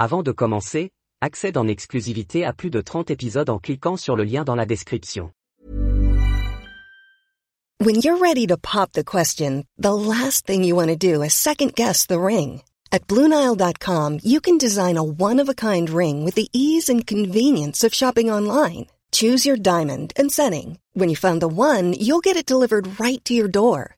Avant de commencer, accède en exclusivité à plus de 30 épisodes en cliquant sur le lien dans la description. When you're ready to pop the question, the last thing you want to do is second guess the ring. At Bluenile.com, you can design a one-of-a-kind ring with the ease and convenience of shopping online. Choose your diamond and setting. When you find the one, you'll get it delivered right to your door.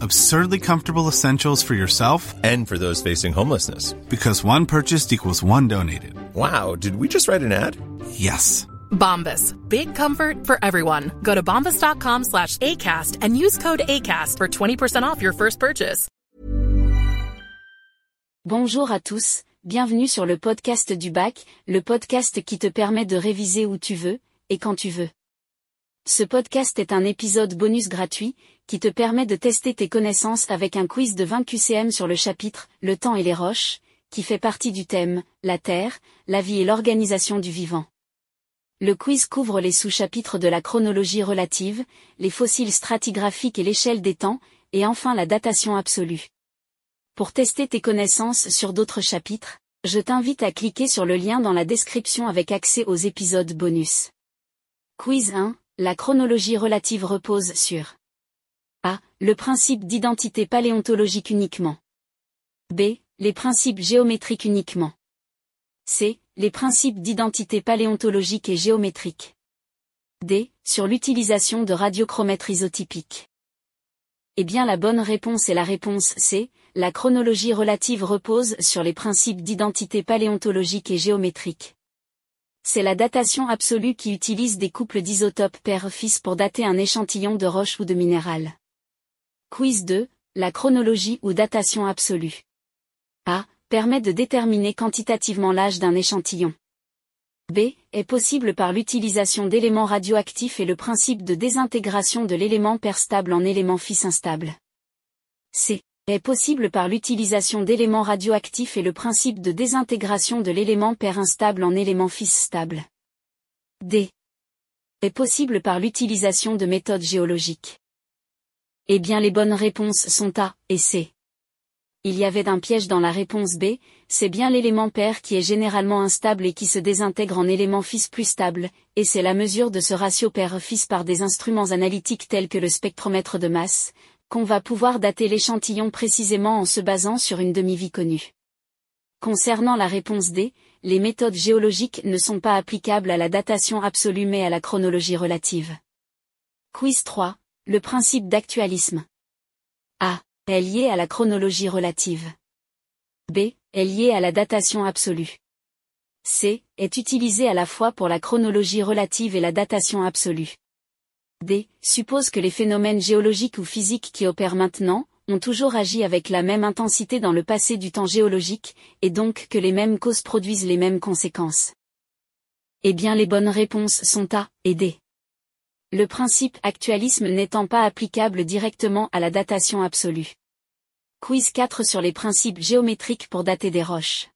Absurdly comfortable essentials for yourself And for those facing homelessness. because one purchased equals one donated. Wow, did we just write an ad? Yes. Bombas. Big comfort for everyone. Go to bombas.com slash ACAST and use code ACAST for 20% off your first purchase. Bonjour à tous, bienvenue sur le podcast du bac, le podcast qui te permet de réviser où tu veux, et quand tu veux. Ce podcast est un épisode bonus gratuit, qui te permet de tester tes connaissances avec un quiz de 20 QCM sur le chapitre Le temps et les roches, qui fait partie du thème La Terre, la vie et l'organisation du vivant. Le quiz couvre les sous-chapitres de la chronologie relative, les fossiles stratigraphiques et l'échelle des temps, et enfin la datation absolue. Pour tester tes connaissances sur d'autres chapitres, je t'invite à cliquer sur le lien dans la description avec accès aux épisodes bonus. Quiz 1. La chronologie relative repose sur A. Le principe d'identité paléontologique uniquement. B. Les principes géométriques uniquement. C. Les principes d'identité paléontologique et géométrique. D. Sur l'utilisation de radiochromètres isotypiques. Eh bien la bonne réponse est la réponse C. La chronologie relative repose sur les principes d'identité paléontologique et géométrique. C'est la datation absolue qui utilise des couples d'isotopes père-fils pour dater un échantillon de roche ou de minéral. Quiz 2. La chronologie ou datation absolue. A. Permet de déterminer quantitativement l'âge d'un échantillon. B. Est possible par l'utilisation d'éléments radioactifs et le principe de désintégration de l'élément père stable en élément fils instable. C. Est possible par l'utilisation d'éléments radioactifs et le principe de désintégration de l'élément père instable en élément fils stable. D. Est possible par l'utilisation de méthodes géologiques. Eh bien les bonnes réponses sont A et C. Il y avait un piège dans la réponse B, c'est bien l'élément père qui est généralement instable et qui se désintègre en élément fils plus stable, et c'est la mesure de ce ratio père-fils par des instruments analytiques tels que le spectromètre de masse, qu'on va pouvoir dater l'échantillon précisément en se basant sur une demi-vie connue. Concernant la réponse D, les méthodes géologiques ne sont pas applicables à la datation absolue mais à la chronologie relative. Quiz 3. Le principe d'actualisme. A. Est lié à la chronologie relative. B. Est lié à la datation absolue. C. Est utilisé à la fois pour la chronologie relative et la datation absolue. D. Suppose que les phénomènes géologiques ou physiques qui opèrent maintenant, ont toujours agi avec la même intensité dans le passé du temps géologique, et donc que les mêmes causes produisent les mêmes conséquences. Eh bien les bonnes réponses sont A et D. Le principe actualisme n'étant pas applicable directement à la datation absolue. Quiz 4 sur les principes géométriques pour dater des roches.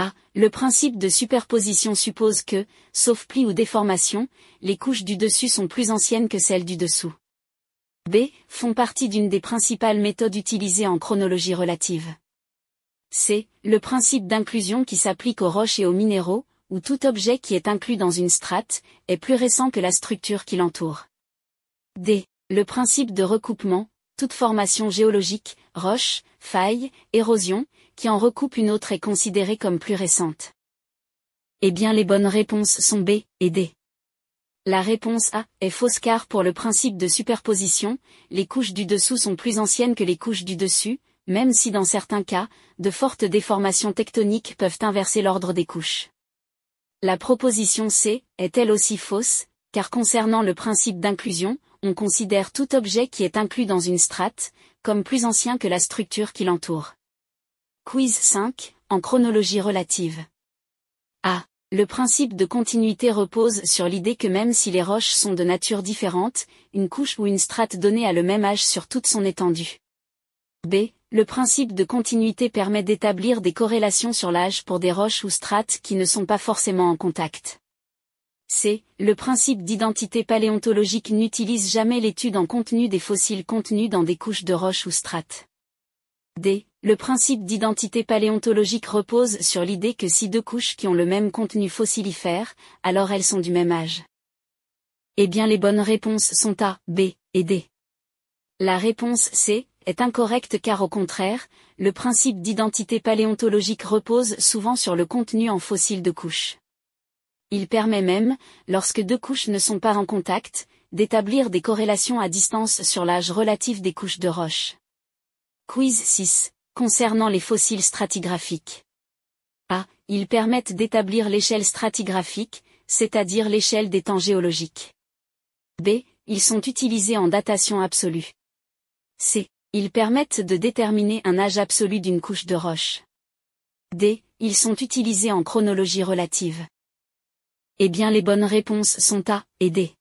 A. Le principe de superposition suppose que, sauf pli ou déformation, les couches du dessus sont plus anciennes que celles du dessous. B. Font partie d'une des principales méthodes utilisées en chronologie relative. C. Le principe d'inclusion qui s'applique aux roches et aux minéraux, où tout objet qui est inclus dans une strate, est plus récent que la structure qui l'entoure. D. Le principe de recoupement, toute formation géologique, roche, faille, érosion, qui en recoupe une autre est considérée comme plus récente. Eh bien les bonnes réponses sont B et D. La réponse A est fausse car pour le principe de superposition, les couches du dessous sont plus anciennes que les couches du dessus, même si dans certains cas, de fortes déformations tectoniques peuvent inverser l'ordre des couches. La proposition C est elle aussi fausse, car concernant le principe d'inclusion, on considère tout objet qui est inclus dans une strate, comme plus ancien que la structure qui l'entoure. Quiz 5, en chronologie relative. A. Le principe de continuité repose sur l'idée que même si les roches sont de nature différente, une couche ou une strate donnée a le même âge sur toute son étendue. B. Le principe de continuité permet d'établir des corrélations sur l'âge pour des roches ou strates qui ne sont pas forcément en contact. C. Le principe d'identité paléontologique n'utilise jamais l'étude en contenu des fossiles contenus dans des couches de roches ou strates. D. Le principe d'identité paléontologique repose sur l'idée que si deux couches qui ont le même contenu fossilifère, alors elles sont du même âge. Eh bien les bonnes réponses sont A, B et D. La réponse C est incorrecte car au contraire, le principe d'identité paléontologique repose souvent sur le contenu en fossiles de couches. Il permet même, lorsque deux couches ne sont pas en contact, d'établir des corrélations à distance sur l'âge relatif des couches de roches. Quiz 6. Concernant les fossiles stratigraphiques. A. Ils permettent d'établir l'échelle stratigraphique, c'est-à-dire l'échelle des temps géologiques. B. Ils sont utilisés en datation absolue. C. Ils permettent de déterminer un âge absolu d'une couche de roche. D. Ils sont utilisés en chronologie relative. Eh bien les bonnes réponses sont A et D.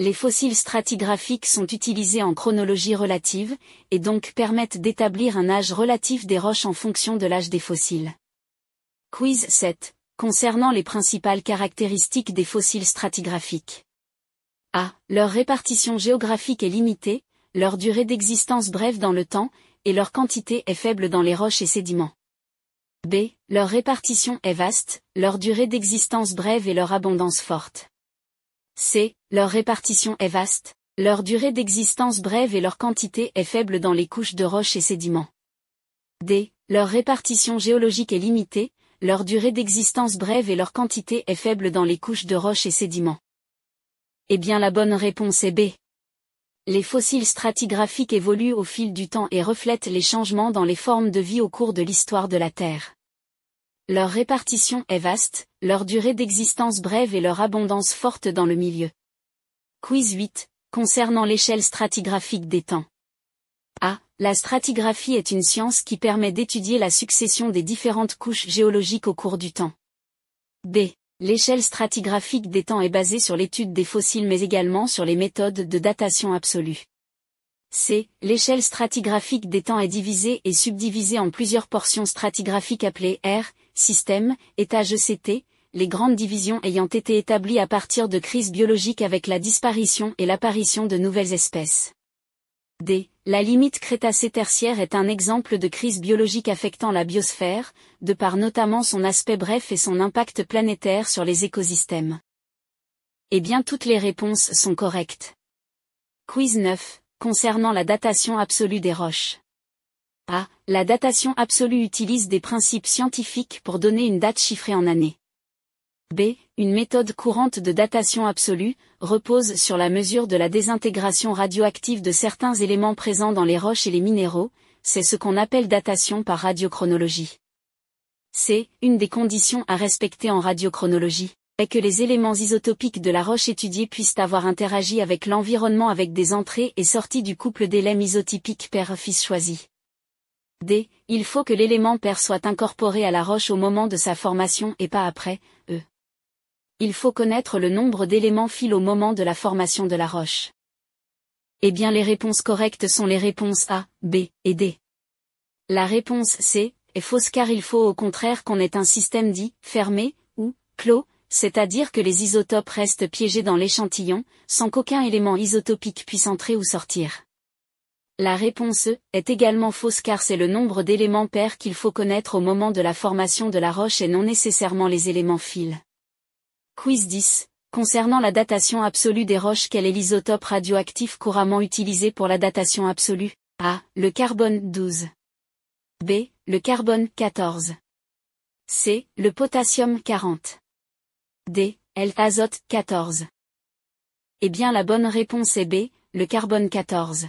Les fossiles stratigraphiques sont utilisés en chronologie relative, et donc permettent d'établir un âge relatif des roches en fonction de l'âge des fossiles. Quiz 7. Concernant les principales caractéristiques des fossiles stratigraphiques. A. Leur répartition géographique est limitée, leur durée d'existence brève dans le temps, et leur quantité est faible dans les roches et sédiments. B. Leur répartition est vaste, leur durée d'existence brève et leur abondance forte. C. Leur répartition est vaste, leur durée d'existence brève et leur quantité est faible dans les couches de roches et sédiments. D. Leur répartition géologique est limitée, leur durée d'existence brève et leur quantité est faible dans les couches de roches et sédiments. Eh bien la bonne réponse est B. Les fossiles stratigraphiques évoluent au fil du temps et reflètent les changements dans les formes de vie au cours de l'histoire de la Terre. Leur répartition est vaste, leur durée d'existence brève et leur abondance forte dans le milieu. Quiz 8, concernant l'échelle stratigraphique des temps. A. La stratigraphie est une science qui permet d'étudier la succession des différentes couches géologiques au cours du temps. B. L'échelle stratigraphique des temps est basée sur l'étude des fossiles mais également sur les méthodes de datation absolue. C. L'échelle stratigraphique des temps est divisée et subdivisée en plusieurs portions stratigraphiques appelées R, système, étage ECT, les grandes divisions ayant été établies à partir de crises biologiques avec la disparition et l'apparition de nouvelles espèces. D. La limite Crétacé-Tertiaire est un exemple de crise biologique affectant la biosphère, de par notamment son aspect bref et son impact planétaire sur les écosystèmes. Eh bien toutes les réponses sont correctes. Quiz 9, concernant la datation absolue des roches. A. La datation absolue utilise des principes scientifiques pour donner une date chiffrée en années. B. Une méthode courante de datation absolue, repose sur la mesure de la désintégration radioactive de certains éléments présents dans les roches et les minéraux, c'est ce qu'on appelle datation par radiochronologie. C. Une des conditions à respecter en radiochronologie est que les éléments isotopiques de la roche étudiée puissent avoir interagi avec l'environnement avec des entrées et sorties du couple d'éléments isotypiques père-fils choisi. D. Il faut que l'élément père soit incorporé à la roche au moment de sa formation et pas après, E il faut connaître le nombre d'éléments fil au moment de la formation de la roche. Eh bien les réponses correctes sont les réponses A, B et D. La réponse C est fausse car il faut au contraire qu'on ait un système dit fermé ou clos, c'est-à-dire que les isotopes restent piégés dans l'échantillon, sans qu'aucun élément isotopique puisse entrer ou sortir. La réponse E est également fausse car c'est le nombre d'éléments pairs qu'il faut connaître au moment de la formation de la roche et non nécessairement les éléments fils. Quiz 10. Concernant la datation absolue des roches, quel est l'isotope radioactif couramment utilisé pour la datation absolue? A. Le carbone 12. B. Le carbone 14. C. Le potassium 40. D. L. Azote 14. Eh bien la bonne réponse est B. Le carbone 14.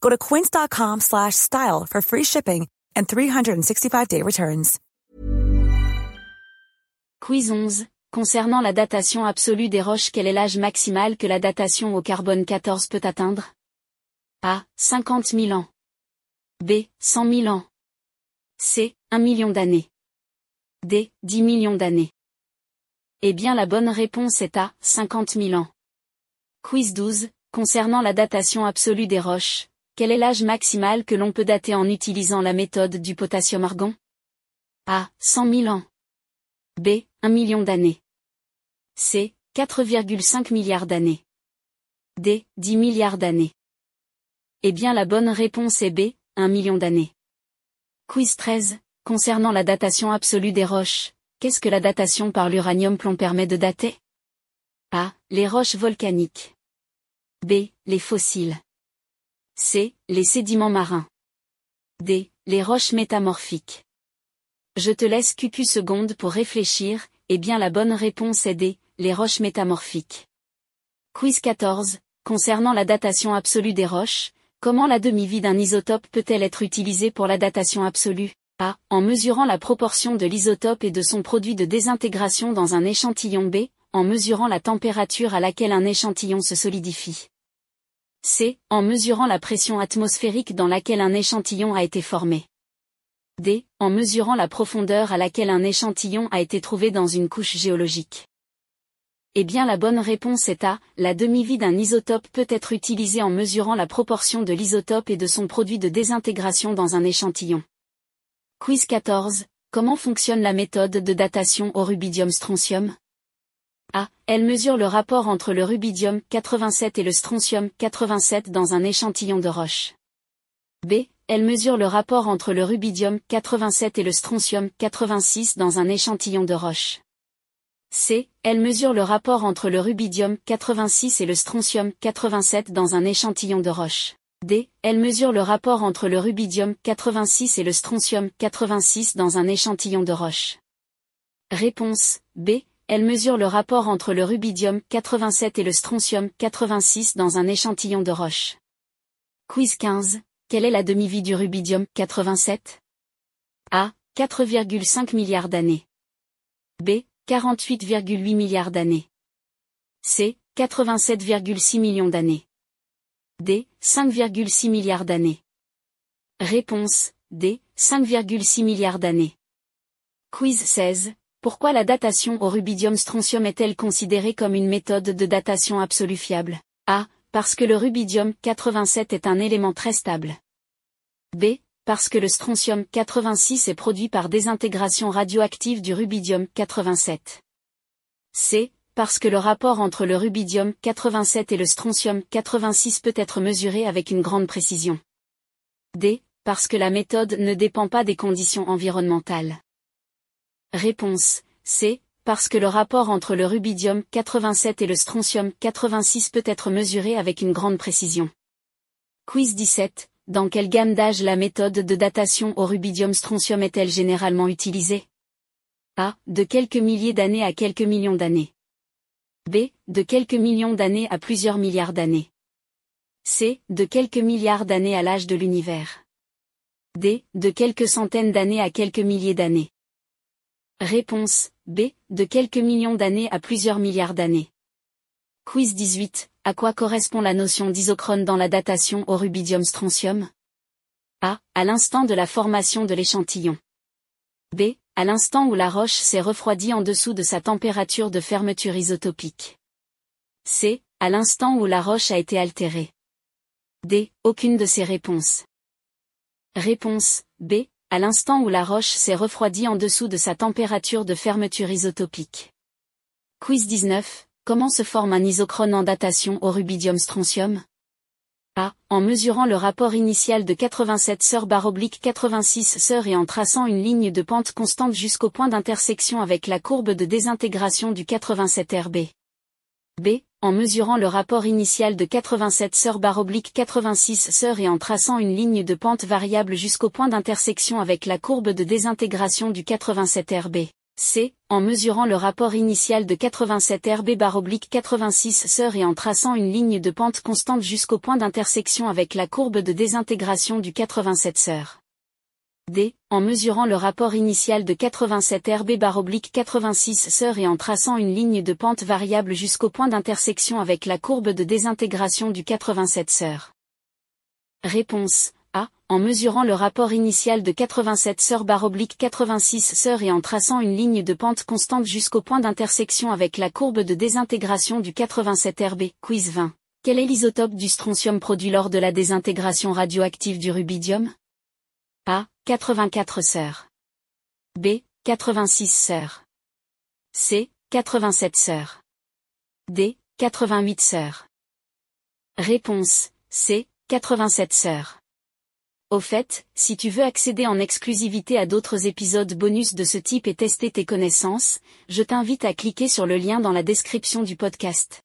Go to quince.com slash style for free shipping and 365-day returns. Quiz 11. Concernant la datation absolue des roches, quel est l'âge maximal que la datation au carbone 14 peut atteindre? A. 50 000 ans. B. 100 000 ans. C. 1 million d'années. D. 10 millions d'années. Eh bien la bonne réponse est A. 50 000 ans. Quiz 12. Concernant la datation absolue des roches, quel est l'âge maximal que l'on peut dater en utilisant la méthode du potassium-argon A. 100 000 ans. B. 1 million d'années. C. 4,5 milliards d'années. D. 10 milliards d'années. Eh bien la bonne réponse est B. 1 million d'années. Quiz 13. Concernant la datation absolue des roches, qu'est-ce que la datation par l'uranium-plomb permet de dater? A. Les roches volcaniques. B. Les fossiles. C. Les sédiments marins. D. Les roches métamorphiques. Je te laisse QQ secondes pour réfléchir, et bien la bonne réponse est D. Les roches métamorphiques. Quiz 14. Concernant la datation absolue des roches, comment la demi-vie d'un isotope peut-elle être utilisée pour la datation absolue? A. En mesurant la proportion de l'isotope et de son produit de désintégration dans un échantillon B, en mesurant la température à laquelle un échantillon se solidifie. C. En mesurant la pression atmosphérique dans laquelle un échantillon a été formé. D. En mesurant la profondeur à laquelle un échantillon a été trouvé dans une couche géologique. Eh bien la bonne réponse est A. La demi-vie d'un isotope peut être utilisée en mesurant la proportion de l'isotope et de son produit de désintégration dans un échantillon. Quiz 14. Comment fonctionne la méthode de datation au rubidium-strontium a. Elle mesure le rapport entre le rubidium 87 et le strontium 87 dans un échantillon de roche. B. Elle mesure le rapport entre le rubidium 87 et le strontium 86 dans un échantillon de roche. C. Elle mesure le rapport entre le rubidium 86 et le strontium 87 dans un échantillon de roche. D. Elle mesure le rapport entre le rubidium 86 et le strontium 86 dans un échantillon de roche. Réponse B elle mesure le rapport entre le rubidium 87 et le strontium 86 dans un échantillon de roche. Quiz 15. Quelle est la demi-vie du rubidium 87 A. 4,5 milliards d'années. B. 48,8 milliards d'années. C. 87,6 millions d'années. D. 5,6 milliards d'années. Réponse D. 5,6 milliards d'années. Quiz 16. Pourquoi la datation au rubidium-strontium est-elle considérée comme une méthode de datation absolue fiable? A. Parce que le rubidium 87 est un élément très stable. B. Parce que le strontium 86 est produit par désintégration radioactive du rubidium 87. C. Parce que le rapport entre le rubidium 87 et le strontium 86 peut être mesuré avec une grande précision. D. Parce que la méthode ne dépend pas des conditions environnementales. Réponse C. parce que le rapport entre le rubidium 87 et le strontium 86 peut être mesuré avec une grande précision. Quiz 17. Dans quelle gamme d'âge la méthode de datation au rubidium strontium est-elle généralement utilisée? A. De quelques milliers d'années à quelques millions d'années. B. De quelques millions d'années à plusieurs milliards d'années. C. De quelques milliards d'années à l'âge de l'univers. D. De quelques centaines d'années à quelques milliers d'années. Réponse B. De quelques millions d'années à plusieurs milliards d'années. Quiz 18. À quoi correspond la notion d'isochrone dans la datation au rubidium strontium? A. À l'instant de la formation de l'échantillon. B. À l'instant où la roche s'est refroidie en dessous de sa température de fermeture isotopique. C. À l'instant où la roche a été altérée. D. Aucune de ces réponses. Réponse B. À l'instant où la roche s'est refroidie en dessous de sa température de fermeture isotopique. Quiz 19. Comment se forme un isochrone en datation au rubidium strontium? A. En mesurant le rapport initial de 87 sœurs baroblique 86 sœurs et en traçant une ligne de pente constante jusqu'au point d'intersection avec la courbe de désintégration du 87 RB. B. En mesurant le rapport initial de 87 sœurs baroblique 86 sœurs et en traçant une ligne de pente variable jusqu'au point d'intersection avec la courbe de désintégration du 87 RB. C. En mesurant le rapport initial de 87 RB baroblique 86 sœurs et en traçant une ligne de pente constante jusqu'au point d'intersection avec la courbe de désintégration du 87 sœurs. D. En mesurant le rapport initial de 87 RB baroblique 86 sœurs et en traçant une ligne de pente variable jusqu'au point d'intersection avec la courbe de désintégration du 87 sœurs. Réponse A. En mesurant le rapport initial de 87 sœurs baroblique 86 sœurs et en traçant une ligne de pente constante jusqu'au point d'intersection avec la courbe de désintégration du 87 RB. Quiz 20. Quel est l'isotope du strontium produit lors de la désintégration radioactive du rubidium? A. 84 sœurs. B. 86 sœurs. C. 87 sœurs. D. 88 sœurs. Réponse C. 87 sœurs. Au fait, si tu veux accéder en exclusivité à d'autres épisodes bonus de ce type et tester tes connaissances, je t'invite à cliquer sur le lien dans la description du podcast.